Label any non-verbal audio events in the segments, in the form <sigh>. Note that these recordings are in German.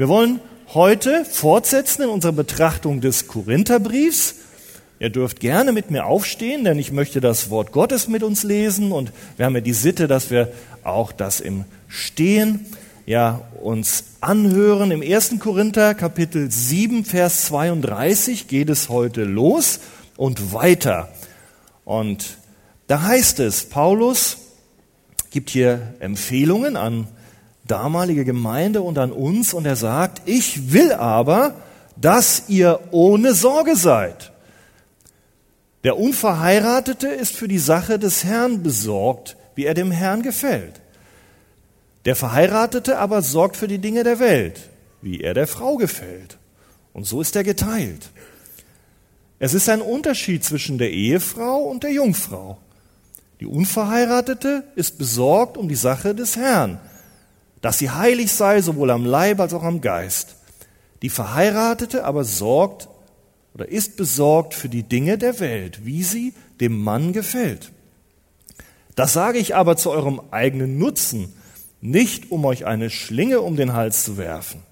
Wir wollen heute fortsetzen in unserer Betrachtung des Korintherbriefs. Ihr dürft gerne mit mir aufstehen, denn ich möchte das Wort Gottes mit uns lesen und wir haben ja die Sitte, dass wir auch das im Stehen ja, uns anhören. Im 1. Korinther Kapitel 7, Vers 32 geht es heute los und weiter. Und da heißt es, Paulus gibt hier Empfehlungen an damalige Gemeinde und an uns und er sagt, ich will aber, dass ihr ohne Sorge seid. Der Unverheiratete ist für die Sache des Herrn besorgt, wie er dem Herrn gefällt. Der Verheiratete aber sorgt für die Dinge der Welt, wie er der Frau gefällt. Und so ist er geteilt. Es ist ein Unterschied zwischen der Ehefrau und der Jungfrau. Die Unverheiratete ist besorgt um die Sache des Herrn, dass sie heilig sei, sowohl am Leib als auch am Geist. Die Verheiratete aber sorgt oder ist besorgt für die Dinge der Welt, wie sie dem Mann gefällt. Das sage ich aber zu eurem eigenen Nutzen, nicht um euch eine Schlinge um den Hals zu werfen,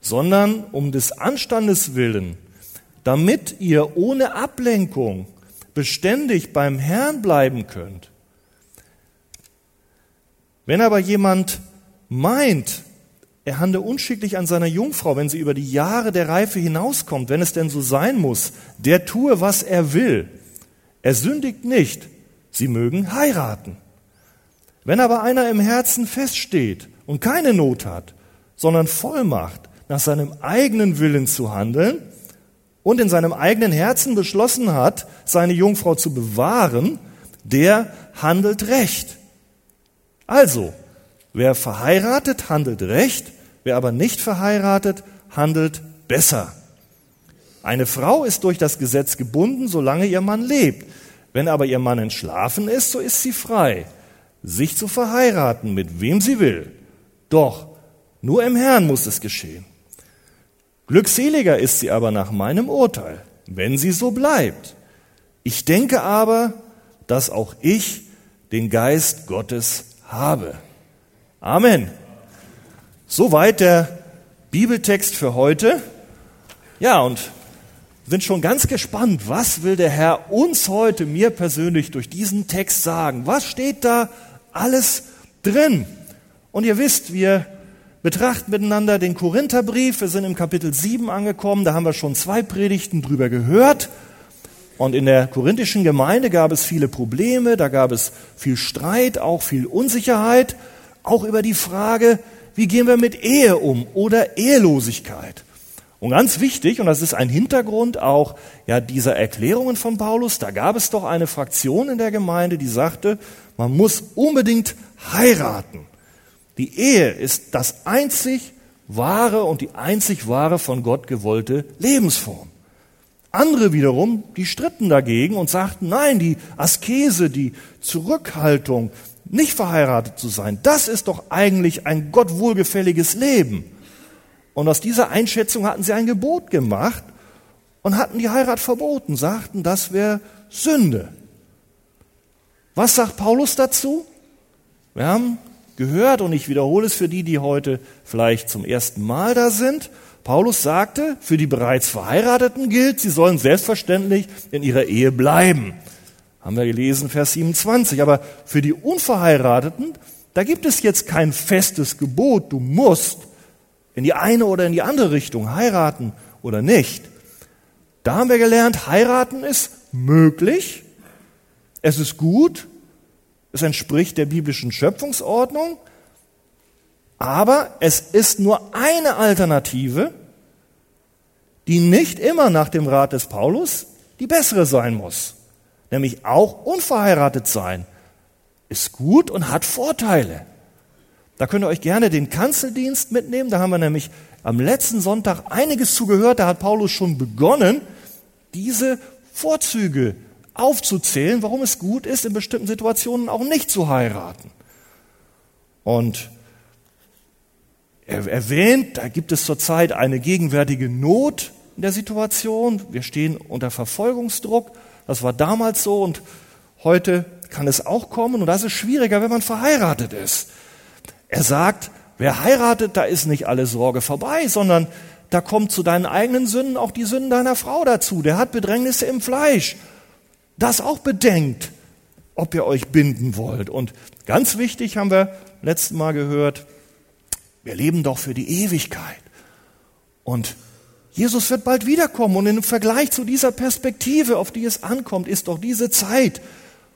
sondern um des Anstandes willen, damit ihr ohne Ablenkung beständig beim Herrn bleiben könnt. Wenn aber jemand meint, er handle unschicklich an seiner Jungfrau, wenn sie über die Jahre der Reife hinauskommt, wenn es denn so sein muss, der tue, was er will. Er sündigt nicht, sie mögen heiraten. Wenn aber einer im Herzen feststeht und keine Not hat, sondern Vollmacht, nach seinem eigenen Willen zu handeln und in seinem eigenen Herzen beschlossen hat, seine Jungfrau zu bewahren, der handelt recht. Also, Wer verheiratet, handelt recht, wer aber nicht verheiratet, handelt besser. Eine Frau ist durch das Gesetz gebunden, solange ihr Mann lebt. Wenn aber ihr Mann entschlafen ist, so ist sie frei, sich zu verheiraten, mit wem sie will. Doch nur im Herrn muss es geschehen. Glückseliger ist sie aber nach meinem Urteil, wenn sie so bleibt. Ich denke aber, dass auch ich den Geist Gottes habe. Amen. Soweit der Bibeltext für heute. Ja, und sind schon ganz gespannt, was will der Herr uns heute, mir persönlich, durch diesen Text sagen? Was steht da alles drin? Und ihr wisst, wir betrachten miteinander den Korintherbrief. Wir sind im Kapitel 7 angekommen. Da haben wir schon zwei Predigten drüber gehört. Und in der korinthischen Gemeinde gab es viele Probleme, da gab es viel Streit, auch viel Unsicherheit auch über die Frage, wie gehen wir mit Ehe um oder Ehelosigkeit. Und ganz wichtig, und das ist ein Hintergrund auch ja, dieser Erklärungen von Paulus, da gab es doch eine Fraktion in der Gemeinde, die sagte, man muss unbedingt heiraten. Die Ehe ist das einzig wahre und die einzig wahre von Gott gewollte Lebensform. Andere wiederum, die stritten dagegen und sagten, nein, die Askese, die Zurückhaltung, nicht verheiratet zu sein, das ist doch eigentlich ein Gott wohlgefälliges Leben. Und aus dieser Einschätzung hatten sie ein Gebot gemacht und hatten die Heirat verboten, sagten, das wäre Sünde. Was sagt Paulus dazu? Wir haben gehört, und ich wiederhole es für die, die heute vielleicht zum ersten Mal da sind, Paulus sagte, für die bereits Verheirateten gilt, sie sollen selbstverständlich in ihrer Ehe bleiben. Haben wir gelesen, Vers 27. Aber für die Unverheirateten, da gibt es jetzt kein festes Gebot, du musst in die eine oder in die andere Richtung heiraten oder nicht. Da haben wir gelernt, heiraten ist möglich, es ist gut, es entspricht der biblischen Schöpfungsordnung, aber es ist nur eine Alternative, die nicht immer nach dem Rat des Paulus die bessere sein muss nämlich auch unverheiratet sein, ist gut und hat Vorteile. Da könnt ihr euch gerne den Kanzeldienst mitnehmen. Da haben wir nämlich am letzten Sonntag einiges zugehört. Da hat Paulus schon begonnen, diese Vorzüge aufzuzählen, warum es gut ist, in bestimmten Situationen auch nicht zu heiraten. Und er erwähnt, da gibt es zurzeit eine gegenwärtige Not in der Situation. Wir stehen unter Verfolgungsdruck. Das war damals so und heute kann es auch kommen und das ist schwieriger, wenn man verheiratet ist. Er sagt, wer heiratet, da ist nicht alle Sorge vorbei, sondern da kommt zu deinen eigenen Sünden auch die Sünden deiner Frau dazu. Der hat Bedrängnisse im Fleisch. Das auch bedenkt, ob ihr euch binden wollt. Und ganz wichtig haben wir letzten Mal gehört, wir leben doch für die Ewigkeit. Und Jesus wird bald wiederkommen und im Vergleich zu dieser Perspektive, auf die es ankommt, ist doch diese Zeit,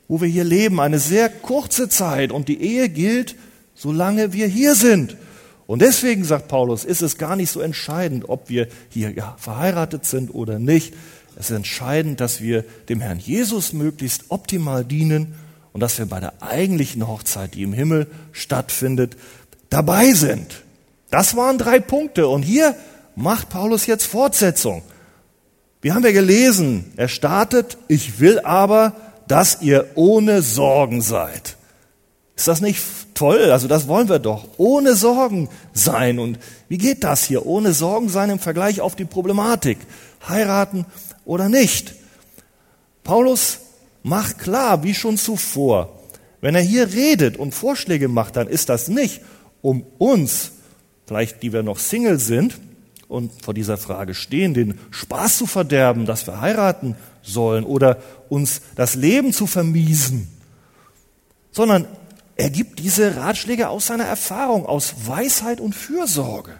wo wir hier leben, eine sehr kurze Zeit und die Ehe gilt, solange wir hier sind. Und deswegen, sagt Paulus, ist es gar nicht so entscheidend, ob wir hier verheiratet sind oder nicht. Es ist entscheidend, dass wir dem Herrn Jesus möglichst optimal dienen und dass wir bei der eigentlichen Hochzeit, die im Himmel stattfindet, dabei sind. Das waren drei Punkte. Und hier macht Paulus jetzt Fortsetzung. Wir haben ja gelesen, er startet, ich will aber, dass ihr ohne Sorgen seid. Ist das nicht toll? Also das wollen wir doch. Ohne Sorgen sein. Und wie geht das hier? Ohne Sorgen sein im Vergleich auf die Problematik. Heiraten oder nicht. Paulus macht klar, wie schon zuvor, wenn er hier redet und Vorschläge macht, dann ist das nicht, um uns, vielleicht die wir noch Single sind, und vor dieser Frage stehen, den Spaß zu verderben, dass wir heiraten sollen oder uns das Leben zu vermiesen, sondern er gibt diese Ratschläge aus seiner Erfahrung, aus Weisheit und Fürsorge.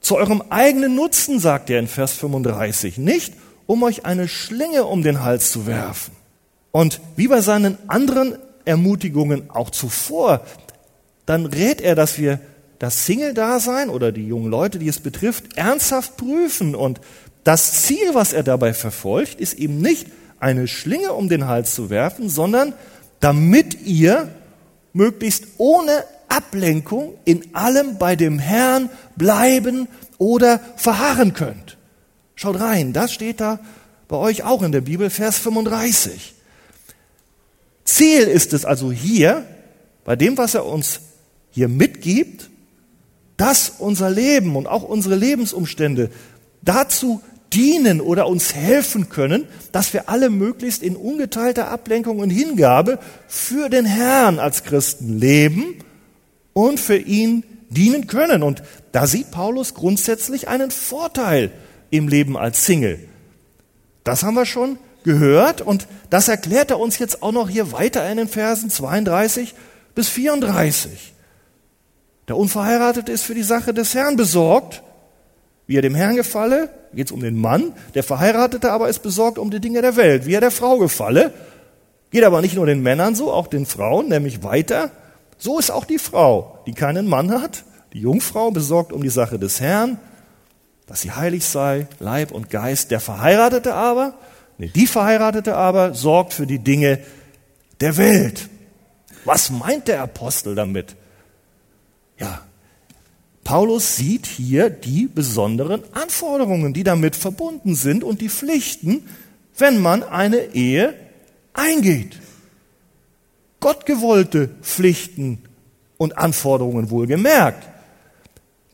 Zu eurem eigenen Nutzen, sagt er in Vers 35, nicht um euch eine Schlinge um den Hals zu werfen. Und wie bei seinen anderen Ermutigungen auch zuvor, dann rät er, dass wir das Single-Dasein oder die jungen Leute, die es betrifft, ernsthaft prüfen. Und das Ziel, was er dabei verfolgt, ist eben nicht eine Schlinge um den Hals zu werfen, sondern damit ihr möglichst ohne Ablenkung in allem bei dem Herrn bleiben oder verharren könnt. Schaut rein, das steht da bei euch auch in der Bibel, Vers 35. Ziel ist es also hier, bei dem, was er uns hier mitgibt, dass unser Leben und auch unsere Lebensumstände dazu dienen oder uns helfen können, dass wir alle möglichst in ungeteilter Ablenkung und Hingabe für den Herrn als Christen leben und für ihn dienen können. Und da sieht Paulus grundsätzlich einen Vorteil im Leben als Single. Das haben wir schon gehört und das erklärt er uns jetzt auch noch hier weiter in den Versen 32 bis 34. Der Unverheiratete ist für die Sache des Herrn besorgt, wie er dem Herrn gefalle, geht es um den Mann, der Verheiratete aber ist besorgt um die Dinge der Welt, wie er der Frau gefalle, geht aber nicht nur den Männern so, auch den Frauen, nämlich weiter, so ist auch die Frau, die keinen Mann hat, die Jungfrau besorgt um die Sache des Herrn, dass sie heilig sei, Leib und Geist, der Verheiratete aber, nee, die Verheiratete aber sorgt für die Dinge der Welt. Was meint der Apostel damit? Ja, Paulus sieht hier die besonderen Anforderungen, die damit verbunden sind und die Pflichten, wenn man eine Ehe eingeht. Gottgewollte Pflichten und Anforderungen wohlgemerkt.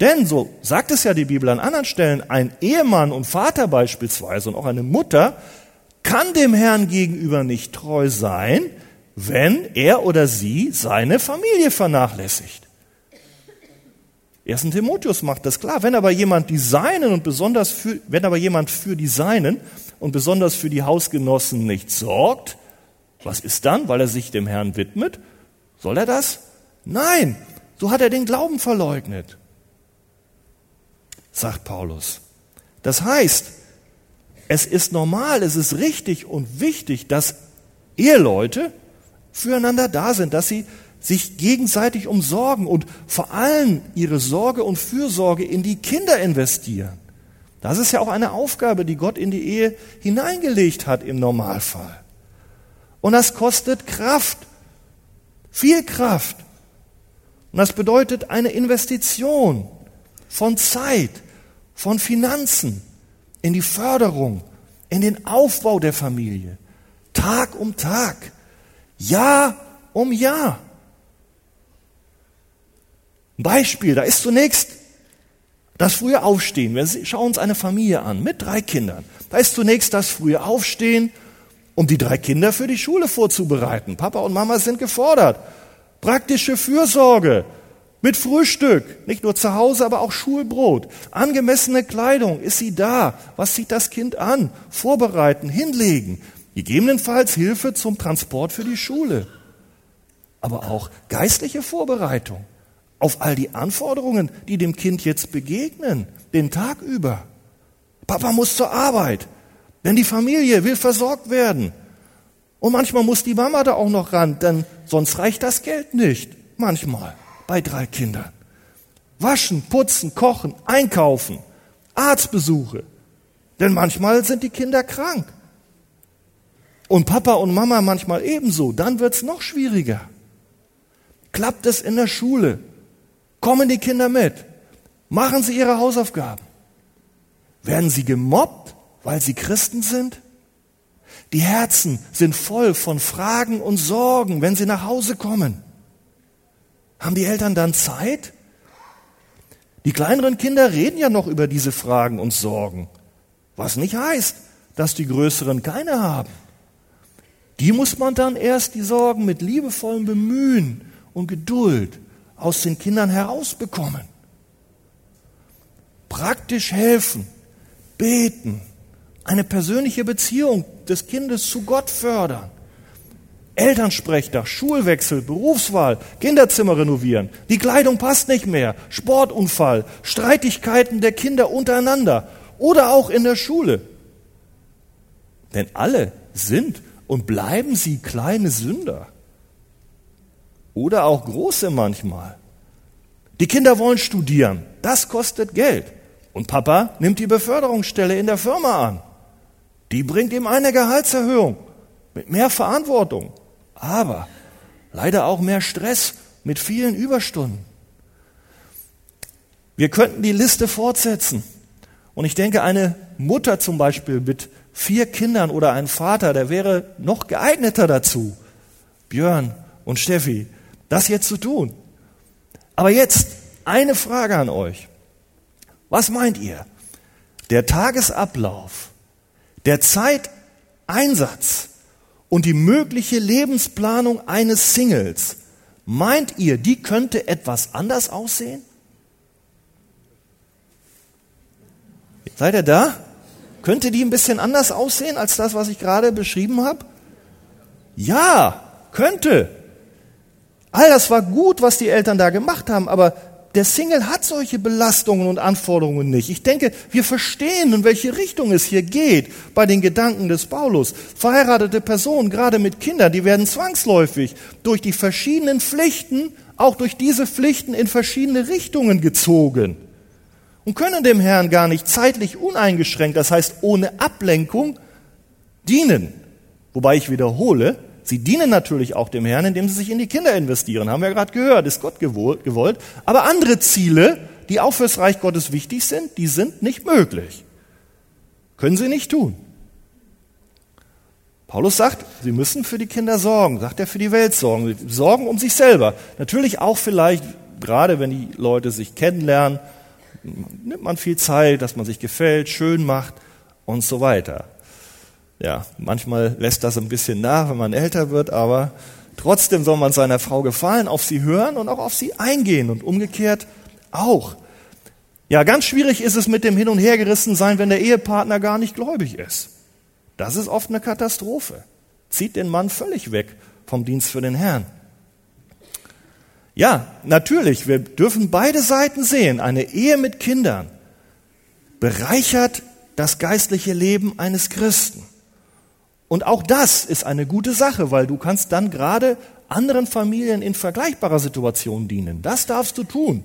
Denn, so sagt es ja die Bibel an anderen Stellen, ein Ehemann und Vater beispielsweise und auch eine Mutter kann dem Herrn gegenüber nicht treu sein, wenn er oder sie seine Familie vernachlässigt. 1. Timotheus macht das klar. Wenn aber jemand die Seinen und besonders für, wenn aber jemand für die Seinen und besonders für die Hausgenossen nicht sorgt, was ist dann, weil er sich dem Herrn widmet? Soll er das? Nein, so hat er den Glauben verleugnet, sagt Paulus. Das heißt, es ist normal, es ist richtig und wichtig, dass Eheleute füreinander da sind, dass sie sich gegenseitig umsorgen und vor allem ihre Sorge und Fürsorge in die Kinder investieren. Das ist ja auch eine Aufgabe, die Gott in die Ehe hineingelegt hat im Normalfall. Und das kostet Kraft, viel Kraft. Und das bedeutet eine Investition von Zeit, von Finanzen in die Förderung, in den Aufbau der Familie, Tag um Tag, Jahr um Jahr. Beispiel, da ist zunächst das frühe Aufstehen. Wir schauen uns eine Familie an mit drei Kindern. Da ist zunächst das frühe Aufstehen, um die drei Kinder für die Schule vorzubereiten. Papa und Mama sind gefordert. Praktische Fürsorge. Mit Frühstück, nicht nur zu Hause, aber auch Schulbrot. Angemessene Kleidung, ist sie da? Was zieht das Kind an? Vorbereiten, hinlegen. Gegebenenfalls Hilfe zum Transport für die Schule. Aber auch geistliche Vorbereitung auf all die Anforderungen, die dem Kind jetzt begegnen, den Tag über. Papa muss zur Arbeit, denn die Familie will versorgt werden. Und manchmal muss die Mama da auch noch ran, denn sonst reicht das Geld nicht. Manchmal bei drei Kindern. Waschen, putzen, kochen, einkaufen, Arztbesuche. Denn manchmal sind die Kinder krank. Und Papa und Mama manchmal ebenso. Dann wird's noch schwieriger. Klappt es in der Schule? Kommen die Kinder mit? Machen sie ihre Hausaufgaben? Werden sie gemobbt, weil sie Christen sind? Die Herzen sind voll von Fragen und Sorgen, wenn sie nach Hause kommen. Haben die Eltern dann Zeit? Die kleineren Kinder reden ja noch über diese Fragen und Sorgen, was nicht heißt, dass die größeren keine haben. Die muss man dann erst die Sorgen mit liebevollem Bemühen und Geduld aus den Kindern herausbekommen. Praktisch helfen, beten, eine persönliche Beziehung des Kindes zu Gott fördern. Elternsprechtag, Schulwechsel, Berufswahl, Kinderzimmer renovieren, die Kleidung passt nicht mehr, Sportunfall, Streitigkeiten der Kinder untereinander oder auch in der Schule. Denn alle sind und bleiben sie kleine Sünder. Oder auch große manchmal. Die Kinder wollen studieren, das kostet Geld. Und Papa nimmt die Beförderungsstelle in der Firma an. Die bringt ihm eine Gehaltserhöhung mit mehr Verantwortung aber leider auch mehr Stress mit vielen Überstunden. Wir könnten die Liste fortsetzen. Und ich denke, eine Mutter zum Beispiel mit vier Kindern oder ein Vater, der wäre noch geeigneter dazu, Björn und Steffi, das jetzt zu tun. Aber jetzt eine Frage an euch. Was meint ihr? Der Tagesablauf, der Zeiteinsatz, und die mögliche Lebensplanung eines Singles, meint ihr, die könnte etwas anders aussehen? Seid ihr da? Könnte die ein bisschen anders aussehen als das, was ich gerade beschrieben habe? Ja, könnte. All das war gut, was die Eltern da gemacht haben, aber der Single hat solche Belastungen und Anforderungen nicht. Ich denke, wir verstehen, in welche Richtung es hier geht bei den Gedanken des Paulus. Verheiratete Personen, gerade mit Kindern, die werden zwangsläufig durch die verschiedenen Pflichten, auch durch diese Pflichten in verschiedene Richtungen gezogen und können dem Herrn gar nicht zeitlich uneingeschränkt, das heißt ohne Ablenkung, dienen. Wobei ich wiederhole, Sie dienen natürlich auch dem Herrn, indem sie sich in die Kinder investieren. Haben wir gerade gehört, ist Gott gewollt. Aber andere Ziele, die auch fürs Reich Gottes wichtig sind, die sind nicht möglich. Können sie nicht tun. Paulus sagt, sie müssen für die Kinder sorgen, sagt er für die Welt sorgen, sorgen um sich selber. Natürlich auch vielleicht, gerade wenn die Leute sich kennenlernen, nimmt man viel Zeit, dass man sich gefällt, schön macht und so weiter. Ja, manchmal lässt das ein bisschen nach, wenn man älter wird, aber trotzdem soll man seiner Frau gefallen, auf sie hören und auch auf sie eingehen und umgekehrt auch. Ja, ganz schwierig ist es mit dem Hin- und Hergerissen sein, wenn der Ehepartner gar nicht gläubig ist. Das ist oft eine Katastrophe. Zieht den Mann völlig weg vom Dienst für den Herrn. Ja, natürlich, wir dürfen beide Seiten sehen. Eine Ehe mit Kindern bereichert das geistliche Leben eines Christen. Und auch das ist eine gute Sache, weil du kannst dann gerade anderen Familien in vergleichbarer Situation dienen. Das darfst du tun.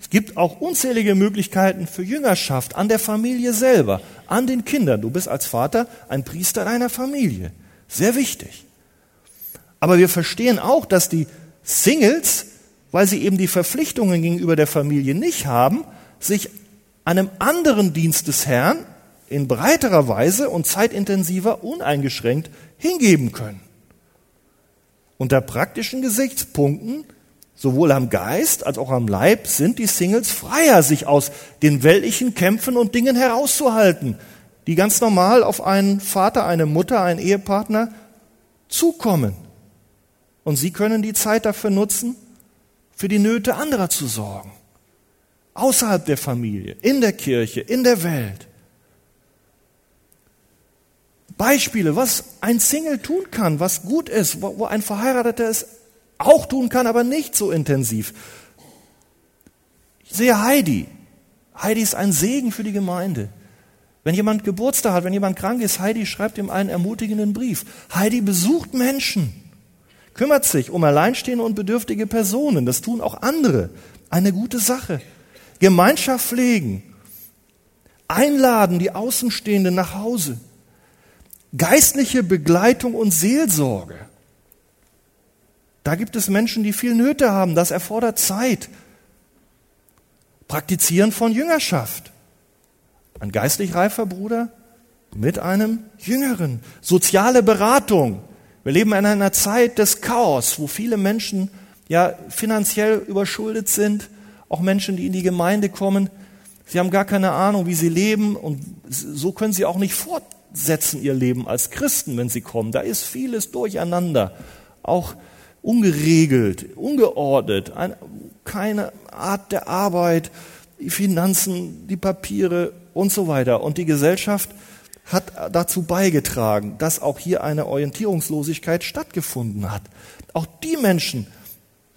Es gibt auch unzählige Möglichkeiten für Jüngerschaft an der Familie selber, an den Kindern. Du bist als Vater ein Priester deiner Familie. Sehr wichtig. Aber wir verstehen auch, dass die Singles, weil sie eben die Verpflichtungen gegenüber der Familie nicht haben, sich einem anderen Dienst des Herrn in breiterer Weise und zeitintensiver uneingeschränkt hingeben können. Unter praktischen Gesichtspunkten, sowohl am Geist als auch am Leib, sind die Singles freier, sich aus den weltlichen Kämpfen und Dingen herauszuhalten, die ganz normal auf einen Vater, eine Mutter, einen Ehepartner zukommen. Und sie können die Zeit dafür nutzen, für die Nöte anderer zu sorgen. Außerhalb der Familie, in der Kirche, in der Welt. Beispiele, was ein Single tun kann, was gut ist, wo ein Verheirateter es auch tun kann, aber nicht so intensiv. Ich sehe Heidi. Heidi ist ein Segen für die Gemeinde. Wenn jemand Geburtstag hat, wenn jemand krank ist, Heidi schreibt ihm einen ermutigenden Brief. Heidi besucht Menschen kümmert sich um alleinstehende und bedürftige Personen. Das tun auch andere. Eine gute Sache. Gemeinschaft pflegen. Einladen die Außenstehenden nach Hause. Geistliche Begleitung und Seelsorge. Da gibt es Menschen, die viel Nöte haben. Das erfordert Zeit. Praktizieren von Jüngerschaft. Ein geistlich reifer Bruder mit einem Jüngeren. Soziale Beratung. Wir leben in einer Zeit des Chaos, wo viele Menschen ja finanziell überschuldet sind, auch Menschen, die in die Gemeinde kommen. Sie haben gar keine Ahnung, wie sie leben und so können sie auch nicht fortsetzen ihr Leben als Christen, wenn sie kommen. Da ist vieles durcheinander, auch ungeregelt, ungeordnet, keine Art der Arbeit, die Finanzen, die Papiere und so weiter. Und die Gesellschaft hat dazu beigetragen, dass auch hier eine Orientierungslosigkeit stattgefunden hat. Auch die Menschen,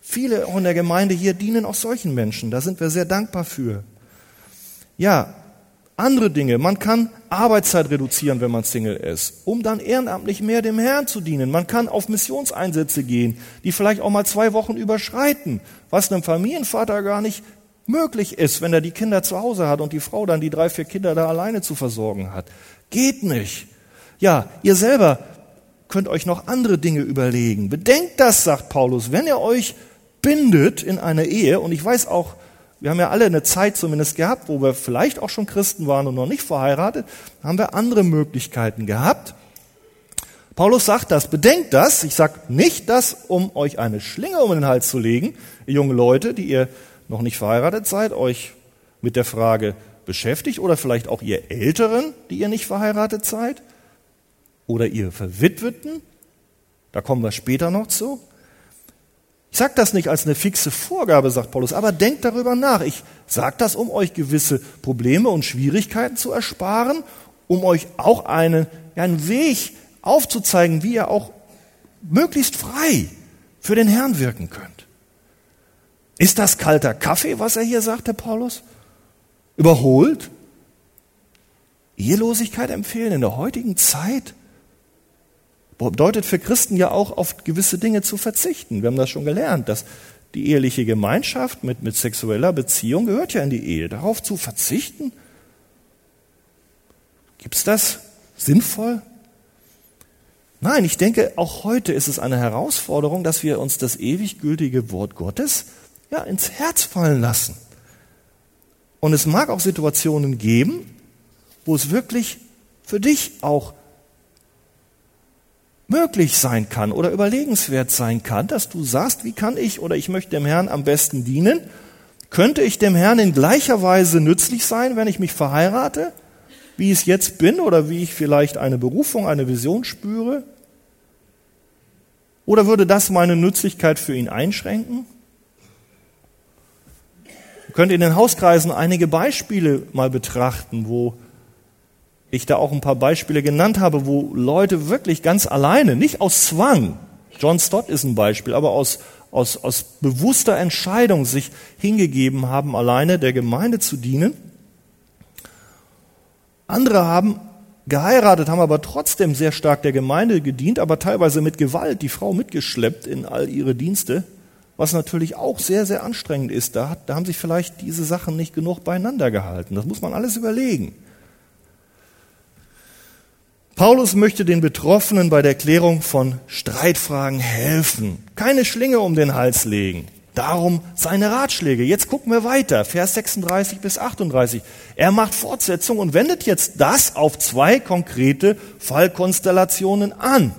viele auch in der Gemeinde hier dienen auch solchen Menschen. Da sind wir sehr dankbar für. Ja, andere Dinge. Man kann Arbeitszeit reduzieren, wenn man Single ist, um dann ehrenamtlich mehr dem Herrn zu dienen. Man kann auf Missionseinsätze gehen, die vielleicht auch mal zwei Wochen überschreiten, was einem Familienvater gar nicht möglich ist, wenn er die Kinder zu Hause hat und die Frau dann die drei, vier Kinder da alleine zu versorgen hat. Geht nicht. Ja, ihr selber könnt euch noch andere Dinge überlegen. Bedenkt das, sagt Paulus, wenn ihr euch bindet in einer Ehe, und ich weiß auch, wir haben ja alle eine Zeit zumindest gehabt, wo wir vielleicht auch schon Christen waren und noch nicht verheiratet, haben wir andere Möglichkeiten gehabt. Paulus sagt das, bedenkt das, ich sage nicht das, um euch eine Schlinge um den Hals zu legen, junge Leute, die ihr noch nicht verheiratet seid, euch mit der Frage, beschäftigt oder vielleicht auch ihr Älteren, die ihr nicht verheiratet seid oder ihr Verwitweten. Da kommen wir später noch zu. Ich sage das nicht als eine fixe Vorgabe, sagt Paulus, aber denkt darüber nach. Ich sage das, um euch gewisse Probleme und Schwierigkeiten zu ersparen, um euch auch einen, einen Weg aufzuzeigen, wie ihr auch möglichst frei für den Herrn wirken könnt. Ist das kalter Kaffee, was er hier sagt, der Paulus? überholt? Ehelosigkeit empfehlen in der heutigen Zeit? Bedeutet für Christen ja auch, auf gewisse Dinge zu verzichten. Wir haben das schon gelernt, dass die eheliche Gemeinschaft mit, mit sexueller Beziehung gehört ja in die Ehe. Darauf zu verzichten? Gibt es das sinnvoll? Nein, ich denke, auch heute ist es eine Herausforderung, dass wir uns das ewig gültige Wort Gottes ja, ins Herz fallen lassen. Und es mag auch Situationen geben, wo es wirklich für dich auch möglich sein kann oder überlegenswert sein kann, dass du sagst, wie kann ich oder ich möchte dem Herrn am besten dienen? Könnte ich dem Herrn in gleicher Weise nützlich sein, wenn ich mich verheirate, wie ich es jetzt bin oder wie ich vielleicht eine Berufung, eine Vision spüre? Oder würde das meine Nützlichkeit für ihn einschränken? Ihr könnt in den Hauskreisen einige Beispiele mal betrachten, wo ich da auch ein paar Beispiele genannt habe, wo Leute wirklich ganz alleine, nicht aus Zwang, John Stott ist ein Beispiel, aber aus, aus, aus bewusster Entscheidung sich hingegeben haben, alleine der Gemeinde zu dienen. Andere haben geheiratet, haben aber trotzdem sehr stark der Gemeinde gedient, aber teilweise mit Gewalt die Frau mitgeschleppt in all ihre Dienste was natürlich auch sehr, sehr anstrengend ist. Da, da haben sich vielleicht diese Sachen nicht genug beieinander gehalten. Das muss man alles überlegen. Paulus möchte den Betroffenen bei der Klärung von Streitfragen helfen, keine Schlinge um den Hals legen. Darum seine Ratschläge. Jetzt gucken wir weiter, Vers 36 bis 38. Er macht Fortsetzung und wendet jetzt das auf zwei konkrete Fallkonstellationen an.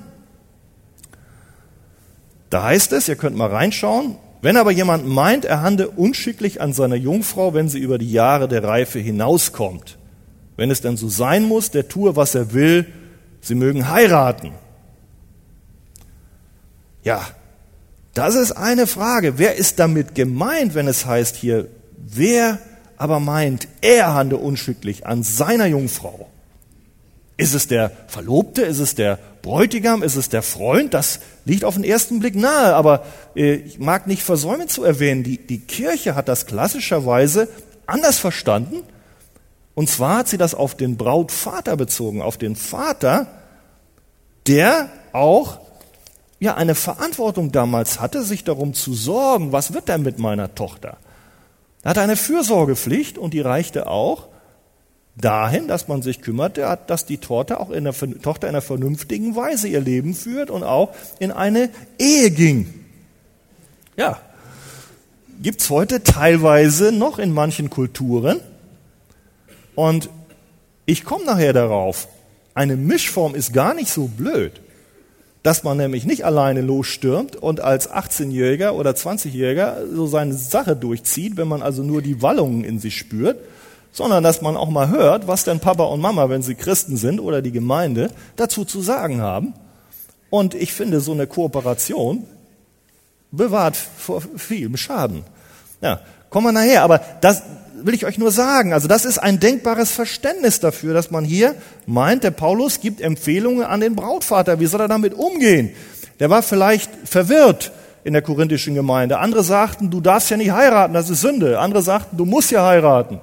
Da heißt es, ihr könnt mal reinschauen, wenn aber jemand meint, er handle unschicklich an seiner Jungfrau, wenn sie über die Jahre der Reife hinauskommt, wenn es denn so sein muss, der tue, was er will, sie mögen heiraten. Ja, Das ist eine Frage. Wer ist damit gemeint, wenn es heißt hier, wer aber meint, er handle unschicklich an seiner Jungfrau? Ist es der Verlobte? Ist es der Bräutigam? Ist es der Freund? Das liegt auf den ersten Blick nahe, aber äh, ich mag nicht versäumen zu erwähnen, die, die Kirche hat das klassischerweise anders verstanden. Und zwar hat sie das auf den Brautvater bezogen, auf den Vater, der auch ja eine Verantwortung damals hatte, sich darum zu sorgen, was wird denn mit meiner Tochter? Er hatte eine Fürsorgepflicht und die reichte auch dahin, dass man sich kümmerte, dass die Tochter auch in der, Tochter in einer vernünftigen Weise ihr Leben führt und auch in eine Ehe ging. Ja, gibt's heute teilweise noch in manchen Kulturen. Und ich komme nachher darauf, eine Mischform ist gar nicht so blöd, dass man nämlich nicht alleine losstürmt und als 18-Jähriger oder 20-Jähriger so seine Sache durchzieht, wenn man also nur die Wallungen in sich spürt, sondern dass man auch mal hört, was denn Papa und Mama, wenn sie Christen sind oder die Gemeinde, dazu zu sagen haben. Und ich finde, so eine Kooperation bewahrt vor vielem Schaden. Ja, kommen wir nachher. Aber das will ich euch nur sagen. Also das ist ein denkbares Verständnis dafür, dass man hier meint, der Paulus gibt Empfehlungen an den Brautvater. Wie soll er damit umgehen? Der war vielleicht verwirrt in der korinthischen Gemeinde. Andere sagten, du darfst ja nicht heiraten, das ist Sünde. Andere sagten, du musst ja heiraten.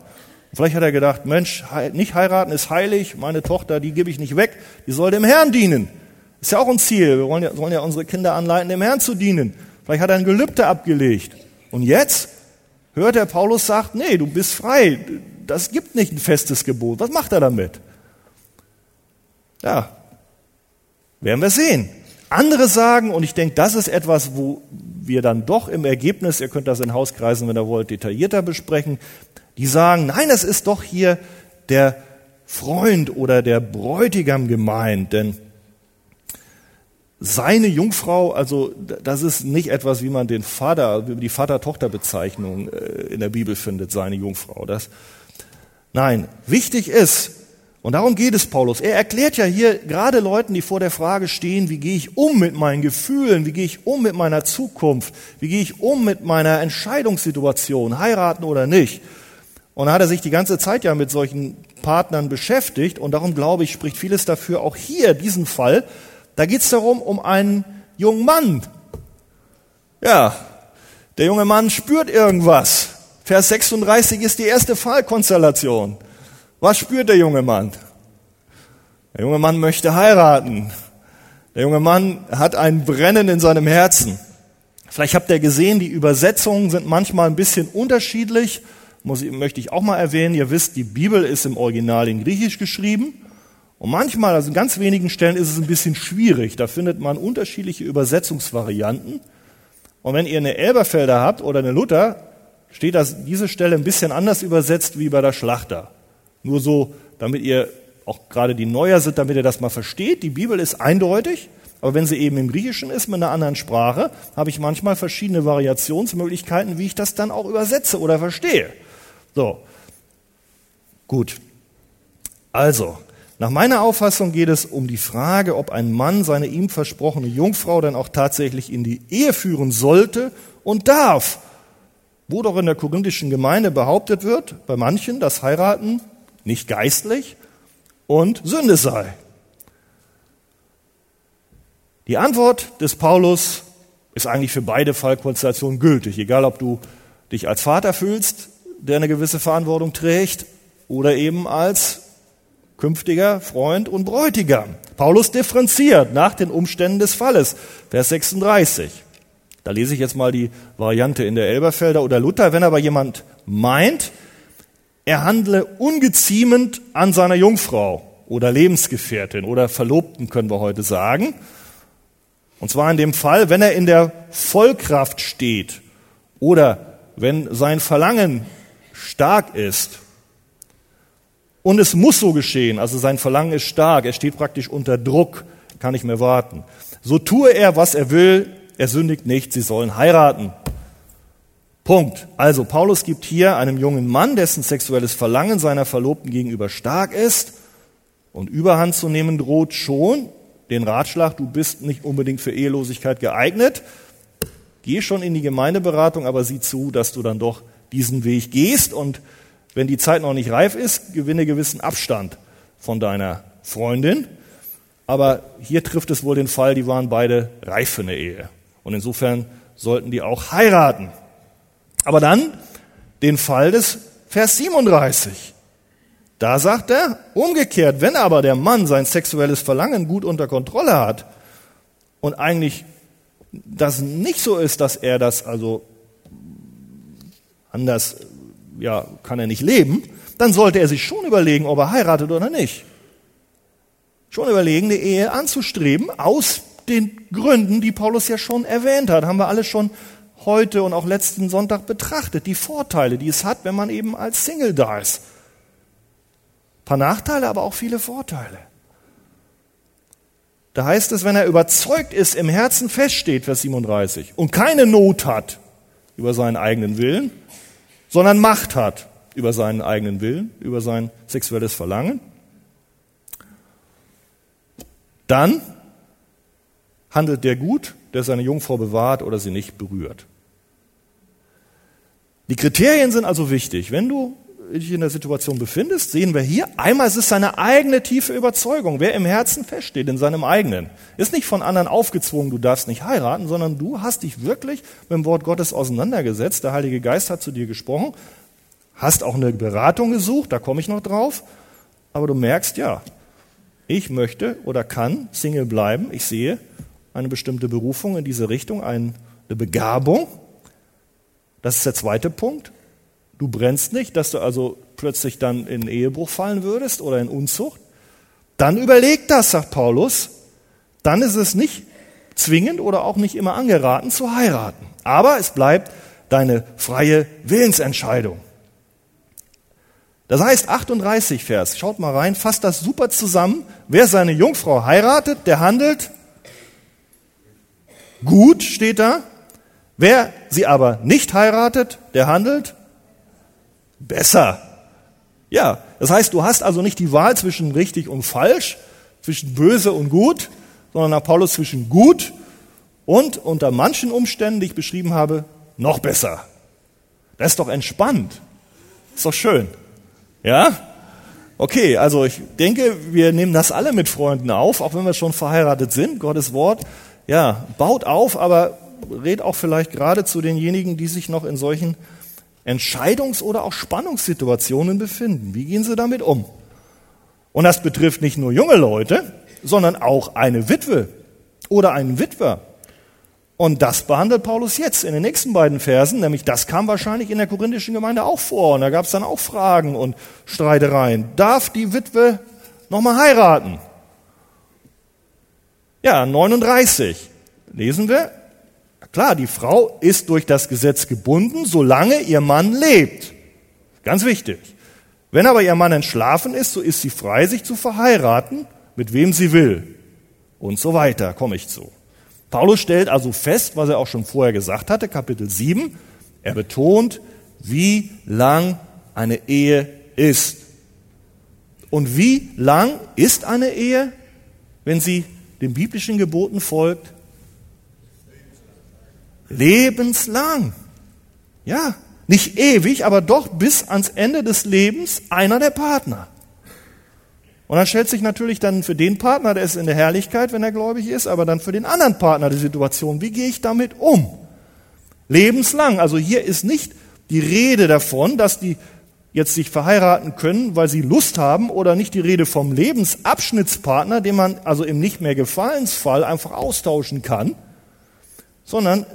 Vielleicht hat er gedacht, Mensch, nicht heiraten ist heilig, meine Tochter, die gebe ich nicht weg, die soll dem Herrn dienen. Ist ja auch ein Ziel. Wir wollen ja, sollen ja unsere Kinder anleiten, dem Herrn zu dienen. Vielleicht hat er ein Gelübde abgelegt. Und jetzt hört er Paulus sagt, nee, du bist frei. Das gibt nicht ein festes Gebot. Was macht er damit? Ja, werden wir sehen. Andere sagen, und ich denke, das ist etwas, wo wir dann doch im Ergebnis, ihr könnt das in Hauskreisen, wenn ihr wollt, detaillierter besprechen, die sagen, nein, das ist doch hier der Freund oder der Bräutigam gemeint, denn seine Jungfrau, also das ist nicht etwas, wie man den Vater, die Vater-Tochter-Bezeichnung äh, in der Bibel findet, seine Jungfrau. Das, nein, wichtig ist, und darum geht es Paulus. Er erklärt ja hier gerade Leuten, die vor der Frage stehen, wie gehe ich um mit meinen Gefühlen, wie gehe ich um mit meiner Zukunft, wie gehe ich um mit meiner Entscheidungssituation, heiraten oder nicht. Und da hat er sich die ganze Zeit ja mit solchen Partnern beschäftigt und darum glaube ich, spricht vieles dafür, auch hier diesen Fall, da geht es darum, um einen jungen Mann. Ja, der junge Mann spürt irgendwas. Vers 36 ist die erste Fallkonstellation. Was spürt der junge Mann? Der junge Mann möchte heiraten. Der junge Mann hat ein Brennen in seinem Herzen. Vielleicht habt ihr gesehen, die Übersetzungen sind manchmal ein bisschen unterschiedlich muss, möchte ich auch mal erwähnen, ihr wisst, die Bibel ist im Original in Griechisch geschrieben. Und manchmal, also in ganz wenigen Stellen ist es ein bisschen schwierig. Da findet man unterschiedliche Übersetzungsvarianten. Und wenn ihr eine Elberfelder habt oder eine Luther, steht das, diese Stelle ein bisschen anders übersetzt wie bei der Schlachter. Nur so, damit ihr auch gerade die Neuer sind, damit ihr das mal versteht. Die Bibel ist eindeutig, aber wenn sie eben im Griechischen ist, mit einer anderen Sprache, habe ich manchmal verschiedene Variationsmöglichkeiten, wie ich das dann auch übersetze oder verstehe. So, gut. Also, nach meiner Auffassung geht es um die Frage, ob ein Mann seine ihm versprochene Jungfrau dann auch tatsächlich in die Ehe führen sollte und darf. Wo doch in der korinthischen Gemeinde behauptet wird, bei manchen, dass Heiraten nicht geistlich und Sünde sei. Die Antwort des Paulus ist eigentlich für beide Fallkonstellationen gültig, egal ob du dich als Vater fühlst der eine gewisse Verantwortung trägt, oder eben als künftiger Freund und Bräutigam. Paulus differenziert nach den Umständen des Falles. Vers 36. Da lese ich jetzt mal die Variante in der Elberfelder oder Luther. Wenn aber jemand meint, er handle ungeziemend an seiner Jungfrau oder Lebensgefährtin oder Verlobten, können wir heute sagen. Und zwar in dem Fall, wenn er in der Vollkraft steht oder wenn sein Verlangen stark ist. Und es muss so geschehen, also sein Verlangen ist stark, er steht praktisch unter Druck, kann nicht mehr warten. So tue er, was er will, er sündigt nicht, sie sollen heiraten. Punkt. Also Paulus gibt hier einem jungen Mann, dessen sexuelles Verlangen seiner Verlobten gegenüber stark ist und Überhand zu nehmen droht, schon den Ratschlag, du bist nicht unbedingt für Ehelosigkeit geeignet. geh schon in die Gemeindeberatung, aber sieh zu, dass du dann doch diesen Weg gehst und wenn die Zeit noch nicht reif ist, gewinne gewissen Abstand von deiner Freundin. Aber hier trifft es wohl den Fall, die waren beide reif für eine Ehe. Und insofern sollten die auch heiraten. Aber dann den Fall des Vers 37. Da sagt er, umgekehrt, wenn aber der Mann sein sexuelles Verlangen gut unter Kontrolle hat und eigentlich das nicht so ist, dass er das also anders, ja, kann er nicht leben, dann sollte er sich schon überlegen, ob er heiratet oder nicht. Schon überlegen, eine Ehe anzustreben, aus den Gründen, die Paulus ja schon erwähnt hat, haben wir alle schon heute und auch letzten Sonntag betrachtet, die Vorteile, die es hat, wenn man eben als Single da ist. Ein paar Nachteile, aber auch viele Vorteile. Da heißt es, wenn er überzeugt ist, im Herzen feststeht, Vers 37, und keine Not hat über seinen eigenen Willen, sondern Macht hat über seinen eigenen Willen, über sein sexuelles Verlangen, dann handelt der gut, der seine Jungfrau bewahrt oder sie nicht berührt. Die Kriterien sind also wichtig. Wenn du dich in der Situation befindest, sehen wir hier, einmal ist es seine eigene tiefe Überzeugung, wer im Herzen feststeht, in seinem eigenen. Ist nicht von anderen aufgezwungen, du darfst nicht heiraten, sondern du hast dich wirklich mit dem Wort Gottes auseinandergesetzt, der Heilige Geist hat zu dir gesprochen, hast auch eine Beratung gesucht, da komme ich noch drauf, aber du merkst, ja, ich möchte oder kann Single bleiben, ich sehe eine bestimmte Berufung in diese Richtung, eine Begabung, das ist der zweite Punkt. Du brennst nicht, dass du also plötzlich dann in Ehebruch fallen würdest oder in Unzucht. Dann überleg das, sagt Paulus. Dann ist es nicht zwingend oder auch nicht immer angeraten zu heiraten. Aber es bleibt deine freie Willensentscheidung. Das heißt 38 Vers, schaut mal rein, fasst das super zusammen. Wer seine Jungfrau heiratet, der handelt gut, steht da. Wer sie aber nicht heiratet, der handelt besser. Ja, das heißt, du hast also nicht die Wahl zwischen richtig und falsch, zwischen böse und gut, sondern nach Paulus zwischen gut und unter manchen Umständen, die ich beschrieben habe, noch besser. Das ist doch entspannt. Ist doch schön. Ja? Okay, also ich denke, wir nehmen das alle mit Freunden auf, auch wenn wir schon verheiratet sind. Gottes Wort, ja, baut auf, aber red auch vielleicht gerade zu denjenigen, die sich noch in solchen Entscheidungs- oder auch Spannungssituationen befinden. Wie gehen sie damit um? Und das betrifft nicht nur junge Leute, sondern auch eine Witwe oder einen Witwer. Und das behandelt Paulus jetzt in den nächsten beiden Versen, nämlich das kam wahrscheinlich in der korinthischen Gemeinde auch vor. Und da gab es dann auch Fragen und Streitereien. Darf die Witwe nochmal heiraten? Ja, 39 lesen wir, Klar, die Frau ist durch das Gesetz gebunden, solange ihr Mann lebt. Ganz wichtig. Wenn aber ihr Mann entschlafen ist, so ist sie frei, sich zu verheiraten, mit wem sie will. Und so weiter, komme ich zu. Paulus stellt also fest, was er auch schon vorher gesagt hatte, Kapitel 7. Er betont, wie lang eine Ehe ist. Und wie lang ist eine Ehe, wenn sie den biblischen Geboten folgt? Lebenslang. Ja, nicht ewig, aber doch bis ans Ende des Lebens einer der Partner. Und dann stellt sich natürlich dann für den Partner, der ist in der Herrlichkeit, wenn er gläubig ist, aber dann für den anderen Partner die Situation, wie gehe ich damit um? Lebenslang. Also hier ist nicht die Rede davon, dass die jetzt sich verheiraten können, weil sie Lust haben, oder nicht die Rede vom Lebensabschnittspartner, den man also im nicht mehr Gefallensfall einfach austauschen kann, sondern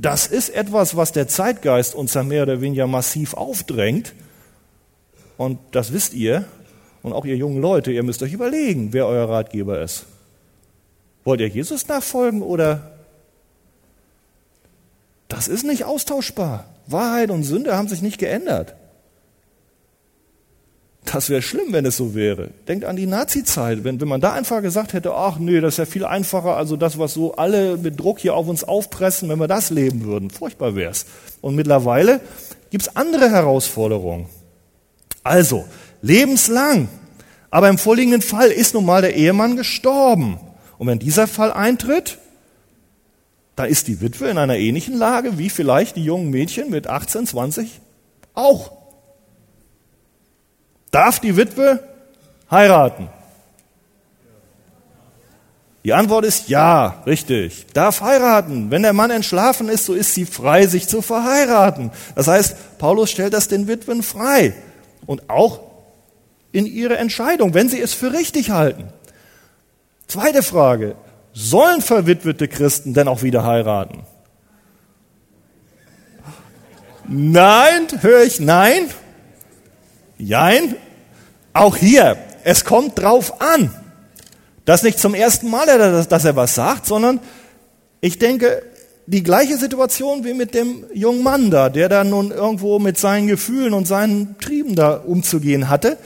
das ist etwas, was der Zeitgeist uns ja mehr oder weniger massiv aufdrängt. Und das wisst ihr. Und auch ihr jungen Leute, ihr müsst euch überlegen, wer euer Ratgeber ist. Wollt ihr Jesus nachfolgen oder? Das ist nicht austauschbar. Wahrheit und Sünde haben sich nicht geändert. Das wäre schlimm, wenn es so wäre. Denkt an die Nazi-Zeit. Wenn, wenn man da einfach gesagt hätte, ach nee, das ist ja viel einfacher, also das, was so alle mit Druck hier auf uns aufpressen, wenn wir das leben würden. Furchtbar wär's. Und mittlerweile gibt's andere Herausforderungen. Also, lebenslang. Aber im vorliegenden Fall ist nun mal der Ehemann gestorben. Und wenn dieser Fall eintritt, da ist die Witwe in einer ähnlichen Lage wie vielleicht die jungen Mädchen mit 18, 20 auch. Darf die Witwe heiraten? Die Antwort ist ja, richtig. Darf heiraten. Wenn der Mann entschlafen ist, so ist sie frei, sich zu verheiraten. Das heißt, Paulus stellt das den Witwen frei. Und auch in ihre Entscheidung, wenn sie es für richtig halten. Zweite Frage. Sollen verwitwete Christen denn auch wieder heiraten? Nein, höre ich nein. Jein. Auch hier, es kommt drauf an. Das nicht zum ersten Mal, dass er was sagt, sondern ich denke, die gleiche Situation wie mit dem jungen Mann da, der da nun irgendwo mit seinen Gefühlen und seinen Trieben da umzugehen hatte.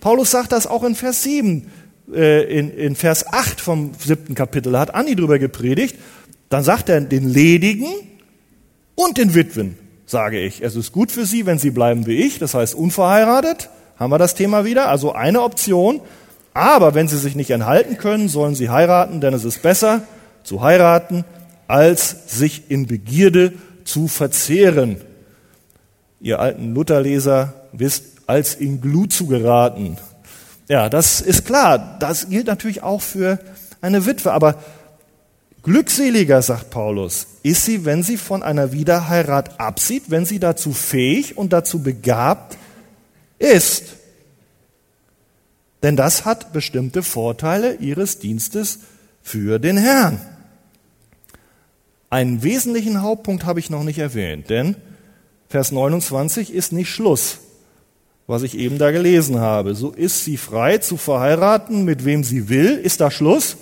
Paulus sagt das auch in Vers 7, äh, in, in Vers 8 vom siebten Kapitel, da hat Anni drüber gepredigt. Dann sagt er den Ledigen und den Witwen, sage ich. Es ist gut für sie, wenn sie bleiben wie ich, das heißt unverheiratet, haben wir das Thema wieder, also eine Option. Aber wenn sie sich nicht enthalten können, sollen sie heiraten, denn es ist besser zu heiraten, als sich in Begierde zu verzehren. Ihr alten Lutherleser wisst, als in Glut zu geraten. Ja, das ist klar. Das gilt natürlich auch für eine Witwe. Aber glückseliger, sagt Paulus, ist sie, wenn sie von einer Wiederheirat absieht, wenn sie dazu fähig und dazu begabt ist. Denn das hat bestimmte Vorteile ihres Dienstes für den Herrn. Einen wesentlichen Hauptpunkt habe ich noch nicht erwähnt, denn Vers 29 ist nicht Schluss, was ich eben da gelesen habe. So ist sie frei zu verheiraten, mit wem sie will. Ist da Schluss?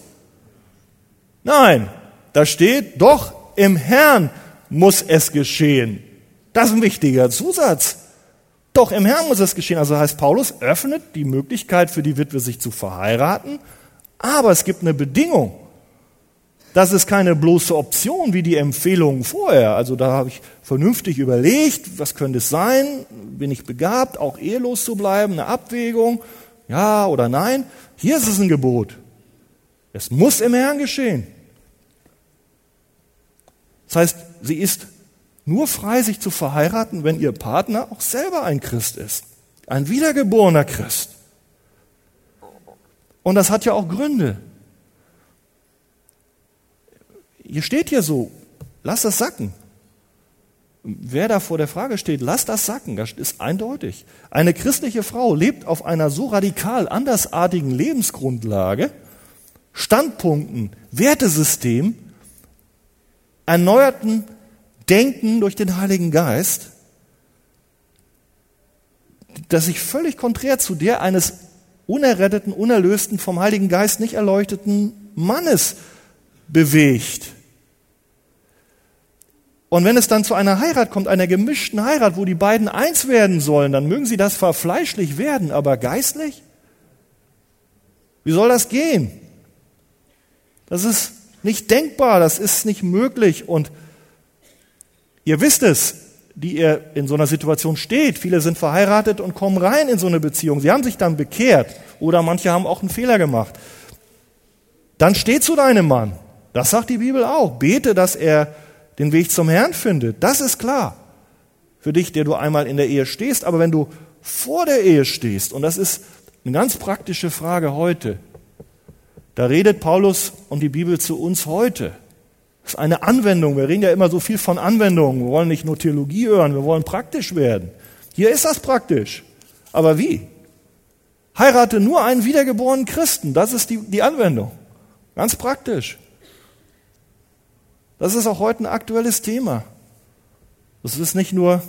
Nein, da steht, doch im Herrn muss es geschehen. Das ist ein wichtiger Zusatz. Doch im Herrn muss es geschehen. Also heißt Paulus öffnet die Möglichkeit für die Witwe, sich zu verheiraten, aber es gibt eine Bedingung. Das ist keine bloße Option wie die Empfehlungen vorher. Also da habe ich vernünftig überlegt, was könnte es sein? Bin ich begabt, auch ehelos zu bleiben? Eine Abwägung? Ja oder nein? Hier ist es ein Gebot. Es muss im Herrn geschehen. Das heißt, sie ist nur frei, sich zu verheiraten, wenn ihr Partner auch selber ein Christ ist. Ein wiedergeborener Christ. Und das hat ja auch Gründe. Hier steht hier so, lass das sacken. Wer da vor der Frage steht, lass das sacken, das ist eindeutig. Eine christliche Frau lebt auf einer so radikal andersartigen Lebensgrundlage, Standpunkten, Wertesystem, erneuerten Denken durch den Heiligen Geist, das sich völlig konträr zu der eines unerretteten, unerlösten, vom Heiligen Geist nicht erleuchteten Mannes bewegt. Und wenn es dann zu einer Heirat kommt, einer gemischten Heirat, wo die beiden eins werden sollen, dann mögen sie das verfleischlich werden, aber geistlich? Wie soll das gehen? Das ist nicht denkbar, das ist nicht möglich und Ihr wisst es, die ihr in so einer Situation steht. Viele sind verheiratet und kommen rein in so eine Beziehung. Sie haben sich dann bekehrt oder manche haben auch einen Fehler gemacht. Dann steh zu deinem Mann. Das sagt die Bibel auch. Bete, dass er den Weg zum Herrn findet. Das ist klar. Für dich, der du einmal in der Ehe stehst. Aber wenn du vor der Ehe stehst, und das ist eine ganz praktische Frage heute, da redet Paulus und die Bibel zu uns heute. Das ist eine Anwendung. Wir reden ja immer so viel von Anwendungen. Wir wollen nicht nur Theologie hören, wir wollen praktisch werden. Hier ist das praktisch. Aber wie? Heirate nur einen wiedergeborenen Christen. Das ist die, die Anwendung. Ganz praktisch. Das ist auch heute ein aktuelles Thema. Das ist nicht nur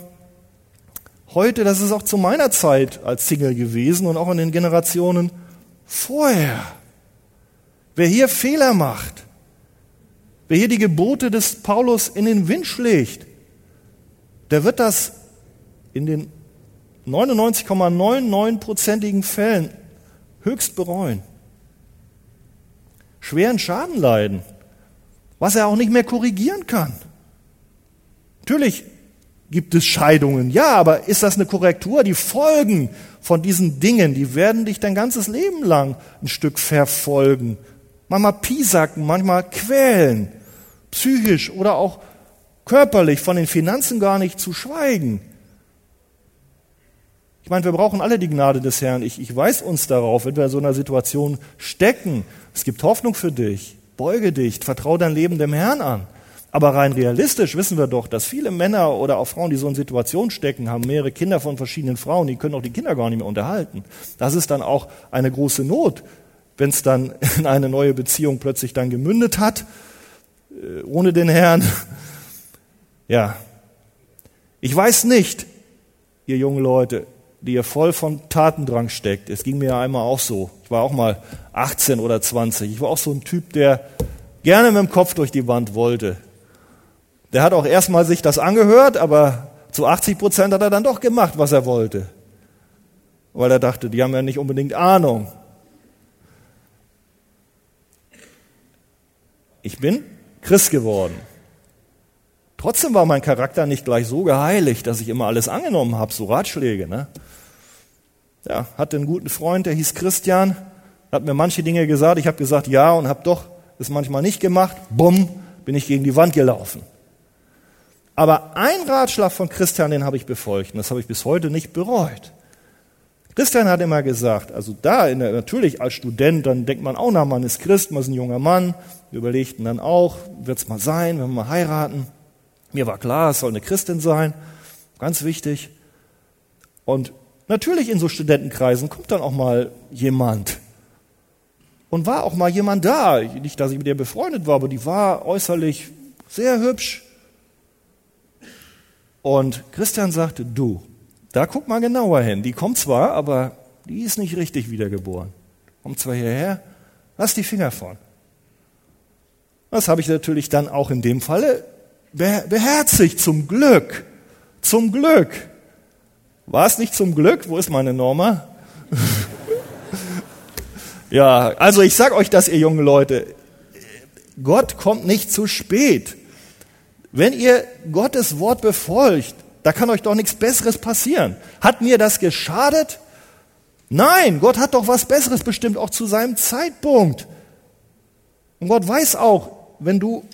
heute, das ist auch zu meiner Zeit als Single gewesen und auch in den Generationen vorher. Wer hier Fehler macht, Wer hier die Gebote des Paulus in den Wind schlägt, der wird das in den 99,99-prozentigen Fällen höchst bereuen. Schweren Schaden leiden, was er auch nicht mehr korrigieren kann. Natürlich gibt es Scheidungen, ja, aber ist das eine Korrektur? Die Folgen von diesen Dingen, die werden dich dein ganzes Leben lang ein Stück verfolgen. Manchmal piesacken, manchmal quälen. psychisch oder auch körperlich, von den Finanzen gar nicht zu schweigen. Ich meine, wir brauchen alle die Gnade des Herrn. Ich, ich weise uns darauf, wenn wir in so einer Situation stecken. Es gibt Hoffnung für dich. Beuge dich, vertraue dein Leben dem Herrn an. Aber rein realistisch wissen wir doch, dass viele Männer oder auch Frauen, die so in Situationen stecken, haben mehrere Kinder von verschiedenen Frauen, die können auch die Kinder gar nicht mehr unterhalten. Das ist dann auch eine große Not, wenn es dann in eine neue Beziehung plötzlich dann gemündet hat, äh, ohne den Herrn. <laughs> Ja. Ich weiß nicht, ihr jungen Leute, die ihr voll von Tatendrang steckt. Es ging mir ja einmal auch so. Ich war auch mal 18 oder 20. Ich war auch so ein Typ, der gerne mit dem Kopf durch die Wand wollte. Der hat auch erstmal sich das angehört, aber zu 80 Prozent hat er dann doch gemacht, was er wollte. Weil er dachte, die haben ja nicht unbedingt Ahnung. Ich bin Christ geworden. Trotzdem war mein Charakter nicht gleich so geheiligt, dass ich immer alles angenommen habe, so Ratschläge. Ne? Ja, hatte einen guten Freund, der hieß Christian, hat mir manche Dinge gesagt. Ich habe gesagt ja und habe doch es manchmal nicht gemacht. Bumm, bin ich gegen die Wand gelaufen. Aber ein Ratschlag von Christian, den habe ich befolgt und das habe ich bis heute nicht bereut. Christian hat immer gesagt, also da, der, natürlich als Student, dann denkt man auch, na, man ist Christ, man ist ein junger Mann. Wir überlegten dann auch, wird es mal sein, wenn wir mal heiraten. Mir war klar, es soll eine Christin sein, ganz wichtig. Und natürlich in so Studentenkreisen kommt dann auch mal jemand. Und war auch mal jemand da. Nicht, dass ich mit ihr befreundet war, aber die war äußerlich sehr hübsch. Und Christian sagte, du, da guck mal genauer hin. Die kommt zwar, aber die ist nicht richtig wiedergeboren. Kommt zwar hierher, lass die Finger von. Das habe ich natürlich dann auch in dem Falle beherzigt, zum Glück. Zum Glück. War es nicht zum Glück? Wo ist meine Norma? <laughs> ja, also ich sag euch das, ihr jungen Leute. Gott kommt nicht zu spät. Wenn ihr Gottes Wort befolgt, da kann euch doch nichts Besseres passieren. Hat mir das geschadet? Nein, Gott hat doch was Besseres bestimmt, auch zu seinem Zeitpunkt. Und Gott weiß auch, wenn du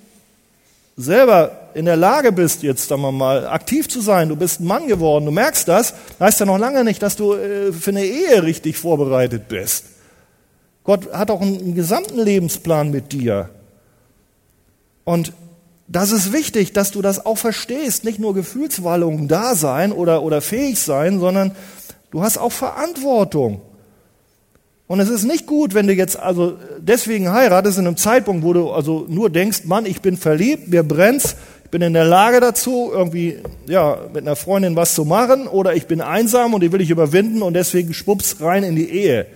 selber in der Lage bist, jetzt sagen wir mal, aktiv zu sein, du bist ein Mann geworden, du merkst das, heißt ja noch lange nicht, dass du äh, für eine Ehe richtig vorbereitet bist. Gott hat auch einen, einen gesamten Lebensplan mit dir. Und das ist wichtig, dass du das auch verstehst. Nicht nur Gefühlswallungen da sein oder, oder fähig sein, sondern du hast auch Verantwortung. Und es ist nicht gut, wenn du jetzt also deswegen heiratest in einem Zeitpunkt, wo du also nur denkst, Mann, ich bin verliebt, mir brennt's, ich bin in der Lage dazu, irgendwie ja mit einer Freundin was zu machen, oder ich bin einsam und die will ich überwinden und deswegen schwupps rein in die Ehe.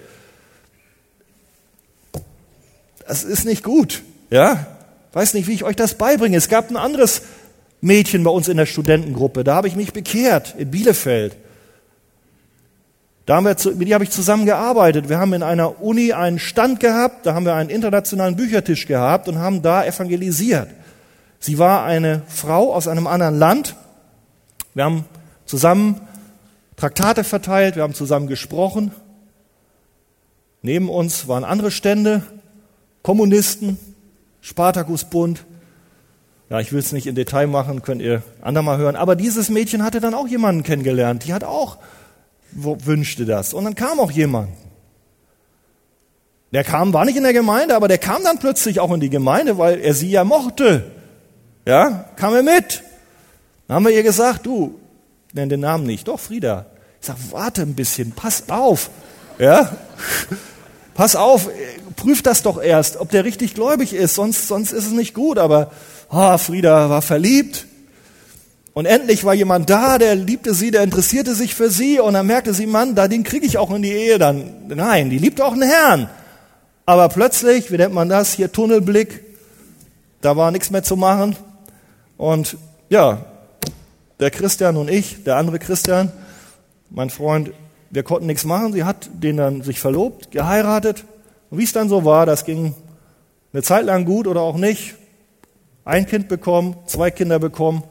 Das ist nicht gut, ja? Weiß nicht, wie ich euch das beibringe. Es gab ein anderes Mädchen bei uns in der Studentengruppe, da habe ich mich bekehrt in Bielefeld. Da haben wir, mit ihr habe ich zusammen gearbeitet. Wir haben in einer Uni einen Stand gehabt, da haben wir einen internationalen Büchertisch gehabt und haben da evangelisiert. Sie war eine Frau aus einem anderen Land. Wir haben zusammen Traktate verteilt, wir haben zusammen gesprochen. Neben uns waren andere Stände, Kommunisten, Spartakusbund. Ja, ich will es nicht in Detail machen, könnt ihr andermal hören. Aber dieses Mädchen hatte dann auch jemanden kennengelernt. Die hat auch wünschte das. Und dann kam auch jemand. Der kam, war nicht in der Gemeinde, aber der kam dann plötzlich auch in die Gemeinde, weil er sie ja mochte. Ja, kam er mit. Dann haben wir ihr gesagt, du, nenn den Namen nicht, doch Frieda. Ich sag, warte ein bisschen, pass auf. Ja, pass auf, prüf das doch erst, ob der richtig gläubig ist, sonst, sonst ist es nicht gut. Aber oh, Frieda war verliebt. Und endlich war jemand da, der liebte sie, der interessierte sich für sie und dann merkte sie, Mann, da den kriege ich auch in die Ehe dann. Nein, die liebt auch einen Herrn. Aber plötzlich, wie nennt man das, hier Tunnelblick, da war nichts mehr zu machen. Und ja, der Christian und ich, der andere Christian, mein Freund, wir konnten nichts machen. Sie hat den dann sich verlobt, geheiratet. Und wie es dann so war, das ging eine Zeit lang gut oder auch nicht. Ein Kind bekommen, zwei Kinder bekommen.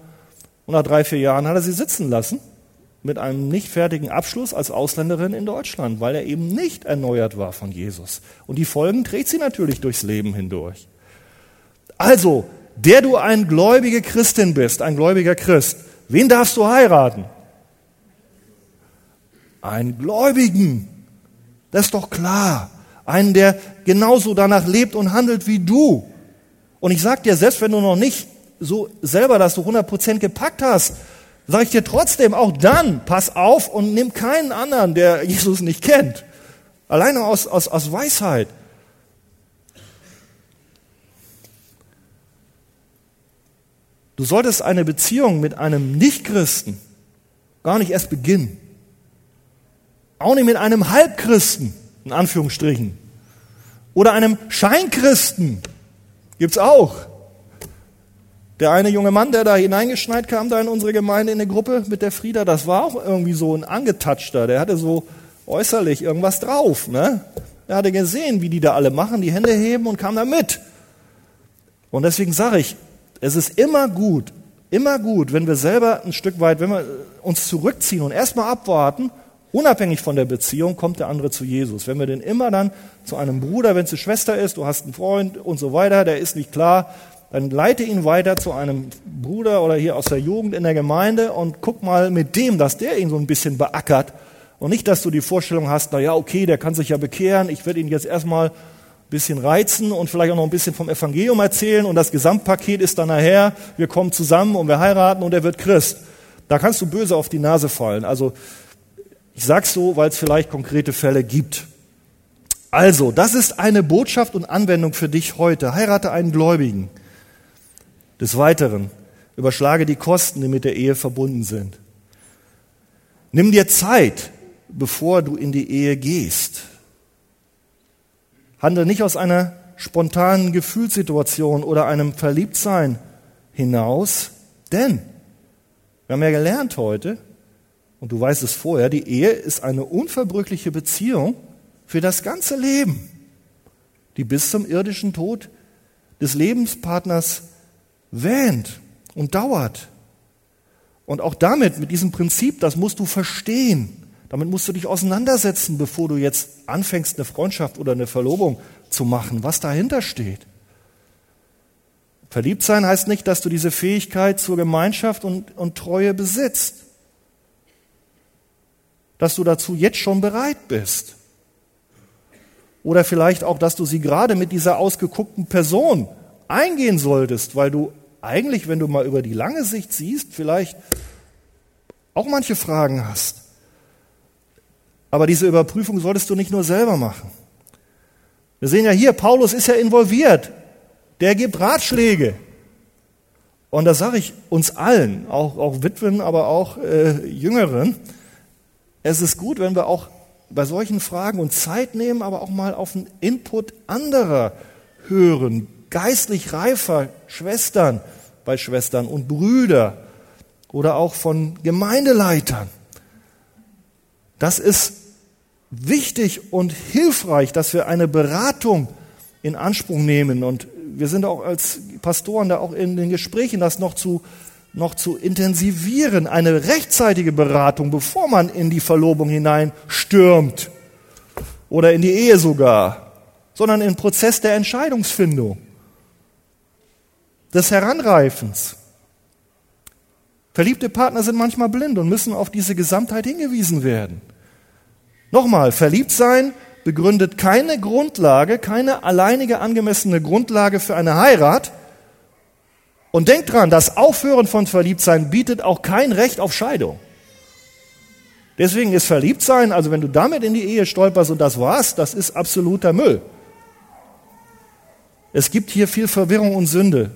Und nach drei, vier Jahren hat er sie sitzen lassen mit einem nicht fertigen Abschluss als Ausländerin in Deutschland, weil er eben nicht erneuert war von Jesus. Und die Folgen trägt sie natürlich durchs Leben hindurch. Also, der du ein gläubige Christin bist, ein gläubiger Christ, wen darfst du heiraten? Einen Gläubigen. Das ist doch klar. Einen, der genauso danach lebt und handelt wie du. Und ich sag dir, selbst wenn du noch nicht so selber das so 100% gepackt hast, sage ich dir trotzdem, auch dann, pass auf und nimm keinen anderen, der <laughs> Jesus nicht kennt. Alleine aus, aus, aus Weisheit. Du solltest eine Beziehung mit einem Nichtchristen gar nicht erst beginnen. Auch nicht mit einem Halbchristen, in Anführungsstrichen. Oder einem Scheinchristen. Gibt's auch. Der eine junge Mann, der da hineingeschneit kam, da in unsere Gemeinde in eine Gruppe mit der Frieda, das war auch irgendwie so ein angetatschter. Der hatte so äußerlich irgendwas drauf. Ne? Er hatte gesehen, wie die da alle machen, die Hände heben und kam da mit. Und deswegen sage ich, es ist immer gut, immer gut, wenn wir selber ein Stück weit, wenn wir uns zurückziehen und erstmal abwarten, unabhängig von der Beziehung, kommt der andere zu Jesus. Wenn wir den immer dann zu einem Bruder, wenn es eine Schwester ist, du hast einen Freund und so weiter, der ist nicht klar, dann leite ihn weiter zu einem Bruder oder hier aus der Jugend in der Gemeinde und guck mal mit dem, dass der ihn so ein bisschen beackert und nicht, dass du die Vorstellung hast, na ja, okay, der kann sich ja bekehren, ich werde ihn jetzt erstmal ein bisschen reizen und vielleicht auch noch ein bisschen vom Evangelium erzählen und das Gesamtpaket ist dann nachher, wir kommen zusammen und wir heiraten und er wird Christ. Da kannst du böse auf die Nase fallen. Also ich sag's so, weil es vielleicht konkrete Fälle gibt. Also, das ist eine Botschaft und Anwendung für dich heute. Heirate einen Gläubigen. Des Weiteren, überschlage die Kosten, die mit der Ehe verbunden sind. Nimm dir Zeit, bevor du in die Ehe gehst. Handle nicht aus einer spontanen Gefühlssituation oder einem Verliebtsein hinaus, denn wir haben ja gelernt heute, und du weißt es vorher, die Ehe ist eine unverbrüchliche Beziehung für das ganze Leben, die bis zum irdischen Tod des Lebenspartners wähnt und dauert. Und auch damit, mit diesem Prinzip, das musst du verstehen. Damit musst du dich auseinandersetzen, bevor du jetzt anfängst, eine Freundschaft oder eine Verlobung zu machen, was dahinter steht. Verliebt sein heißt nicht, dass du diese Fähigkeit zur Gemeinschaft und, und Treue besitzt. Dass du dazu jetzt schon bereit bist. Oder vielleicht auch, dass du sie gerade mit dieser ausgeguckten Person eingehen solltest, weil du eigentlich, wenn du mal über die lange Sicht siehst, vielleicht auch manche Fragen hast. Aber diese Überprüfung solltest du nicht nur selber machen. Wir sehen ja hier, Paulus ist ja involviert. Der gibt Ratschläge. Und das sage ich uns allen, auch, auch Witwen, aber auch äh, Jüngeren. Es ist gut, wenn wir auch bei solchen Fragen uns Zeit nehmen, aber auch mal auf den Input anderer hören, geistlich reifer Schwestern bei Schwestern und Brüder oder auch von Gemeindeleitern. Das ist wichtig und hilfreich, dass wir eine Beratung in Anspruch nehmen. Und wir sind auch als Pastoren da auch in den Gesprächen, das noch zu, noch zu intensivieren. Eine rechtzeitige Beratung, bevor man in die Verlobung hinein stürmt oder in die Ehe sogar, sondern im Prozess der Entscheidungsfindung des Heranreifens. Verliebte Partner sind manchmal blind und müssen auf diese Gesamtheit hingewiesen werden. Nochmal, verliebt sein begründet keine Grundlage, keine alleinige angemessene Grundlage für eine Heirat. Und denkt dran, das Aufhören von Verliebtsein bietet auch kein Recht auf Scheidung. Deswegen ist Verliebtsein, also wenn du damit in die Ehe stolperst und das war's, das ist absoluter Müll. Es gibt hier viel Verwirrung und Sünde.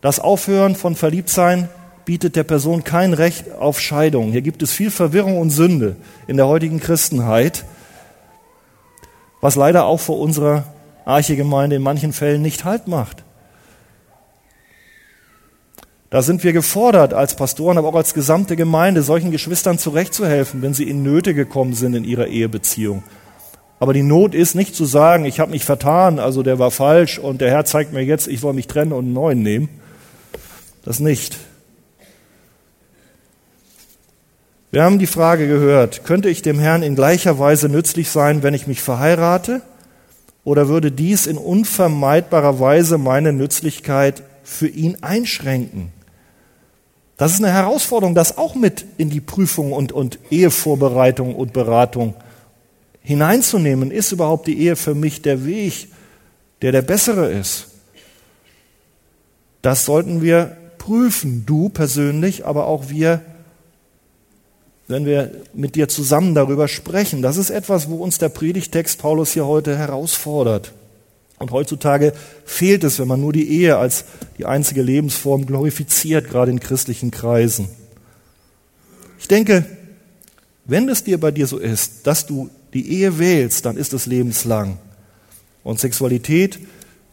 Das Aufhören von Verliebtsein bietet der Person kein Recht auf Scheidung. Hier gibt es viel Verwirrung und Sünde in der heutigen Christenheit, was leider auch vor unserer Archegemeinde in manchen Fällen nicht Halt macht. Da sind wir gefordert als Pastoren, aber auch als gesamte Gemeinde, solchen Geschwistern zurechtzuhelfen, wenn sie in Nöte gekommen sind in ihrer Ehebeziehung. Aber die Not ist nicht zu sagen, ich habe mich vertan, also der war falsch und der Herr zeigt mir jetzt, ich soll mich trennen und einen neuen nehmen. Das nicht. Wir haben die Frage gehört, könnte ich dem Herrn in gleicher Weise nützlich sein, wenn ich mich verheirate? Oder würde dies in unvermeidbarer Weise meine Nützlichkeit für ihn einschränken. Das ist eine Herausforderung, das auch mit in die Prüfung und, und Ehevorbereitung und Beratung hineinzunehmen. Ist überhaupt die Ehe für mich der Weg, der der bessere ist? Das sollten wir prüfen, du persönlich, aber auch wir, wenn wir mit dir zusammen darüber sprechen. Das ist etwas, wo uns der Predigtext Paulus hier heute herausfordert. Und heutzutage fehlt es, wenn man nur die Ehe als die einzige Lebensform glorifiziert, gerade in christlichen Kreisen. Ich denke, wenn es dir bei dir so ist, dass du die Ehe wählst, dann ist es lebenslang. Und Sexualität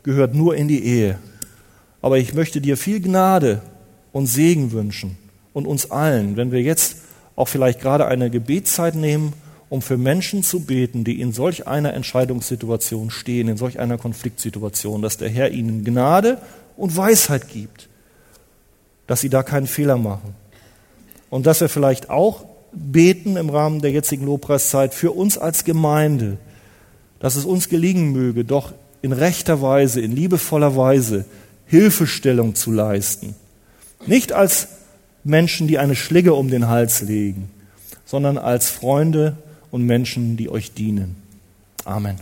gehört nur in die Ehe. Aber ich möchte dir viel Gnade und Segen wünschen und uns allen, wenn wir jetzt auch vielleicht gerade eine Gebetszeit nehmen um für Menschen zu beten, die in solch einer Entscheidungssituation stehen, in solch einer Konfliktsituation, dass der Herr ihnen Gnade und Weisheit gibt, dass sie da keinen Fehler machen. Und dass wir vielleicht auch beten im Rahmen der jetzigen Lobpreiszeit für uns als Gemeinde, dass es uns gelingen möge, doch in rechter Weise, in liebevoller Weise Hilfestellung zu leisten. Nicht als Menschen, die eine Schlinge um den Hals legen, sondern als Freunde und Menschen, die euch dienen. Amen.